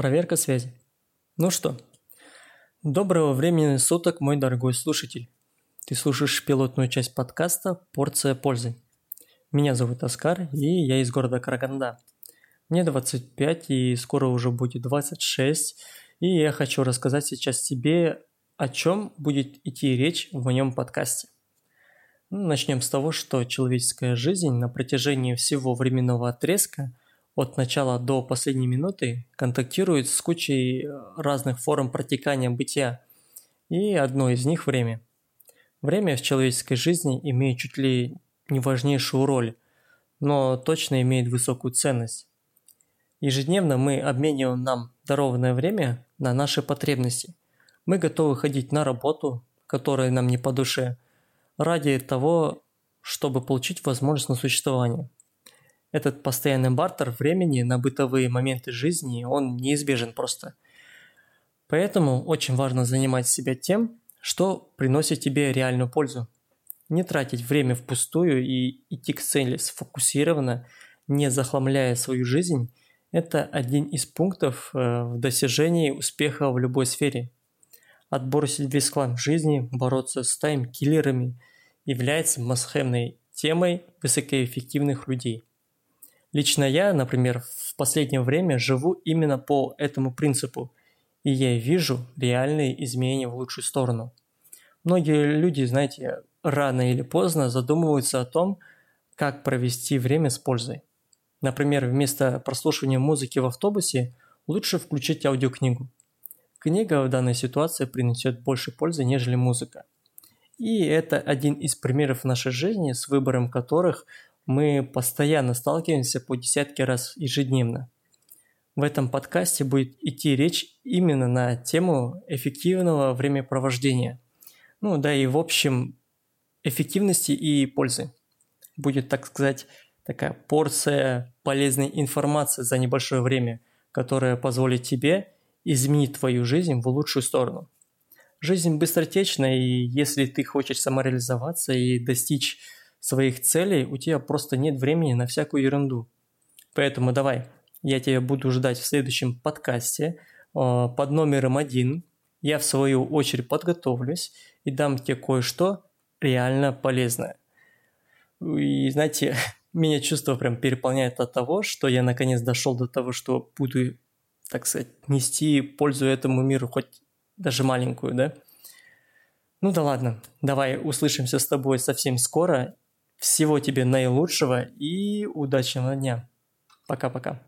Проверка связи. Ну что, доброго времени суток, мой дорогой слушатель. Ты слушаешь пилотную часть подкаста «Порция пользы». Меня зовут Оскар, и я из города Караганда. Мне 25, и скоро уже будет 26, и я хочу рассказать сейчас тебе, о чем будет идти речь в моем подкасте. Начнем с того, что человеческая жизнь на протяжении всего временного отрезка от начала до последней минуты контактирует с кучей э, разных форм протекания бытия, и одно из них – время. Время в человеческой жизни имеет чуть ли не важнейшую роль, но точно имеет высокую ценность. Ежедневно мы обмениваем нам дарованное время на наши потребности. Мы готовы ходить на работу, которая нам не по душе, ради того, чтобы получить возможность на существование – этот постоянный бартер времени на бытовые моменты жизни, он неизбежен просто. Поэтому очень важно занимать себя тем, что приносит тебе реальную пользу. Не тратить время впустую и идти к цели сфокусированно, не захламляя свою жизнь – это один из пунктов э, в достижении успеха в любой сфере. Отбросить весь хлам жизни, бороться с тайм-киллерами является масхемной темой высокоэффективных людей – Лично я, например, в последнее время живу именно по этому принципу, и я вижу реальные изменения в лучшую сторону. Многие люди, знаете, рано или поздно задумываются о том, как провести время с пользой. Например, вместо прослушивания музыки в автобусе лучше включить аудиокнигу. Книга в данной ситуации принесет больше пользы, нежели музыка. И это один из примеров нашей жизни, с выбором которых мы постоянно сталкиваемся по десятки раз ежедневно. В этом подкасте будет идти речь именно на тему эффективного времяпровождения. Ну да и в общем эффективности и пользы. Будет, так сказать, такая порция полезной информации за небольшое время, которая позволит тебе изменить твою жизнь в лучшую сторону. Жизнь быстротечна, и если ты хочешь самореализоваться и достичь своих целей, у тебя просто нет времени на всякую ерунду. Поэтому давай, я тебя буду ждать в следующем подкасте э, под номером один. Я в свою очередь подготовлюсь и дам тебе кое-что реально полезное. И знаете, меня чувство прям переполняет от того, что я наконец дошел до того, что буду, так сказать, нести пользу этому миру, хоть даже маленькую, да? Ну да ладно, давай услышимся с тобой совсем скоро всего тебе наилучшего и удачного дня. Пока-пока.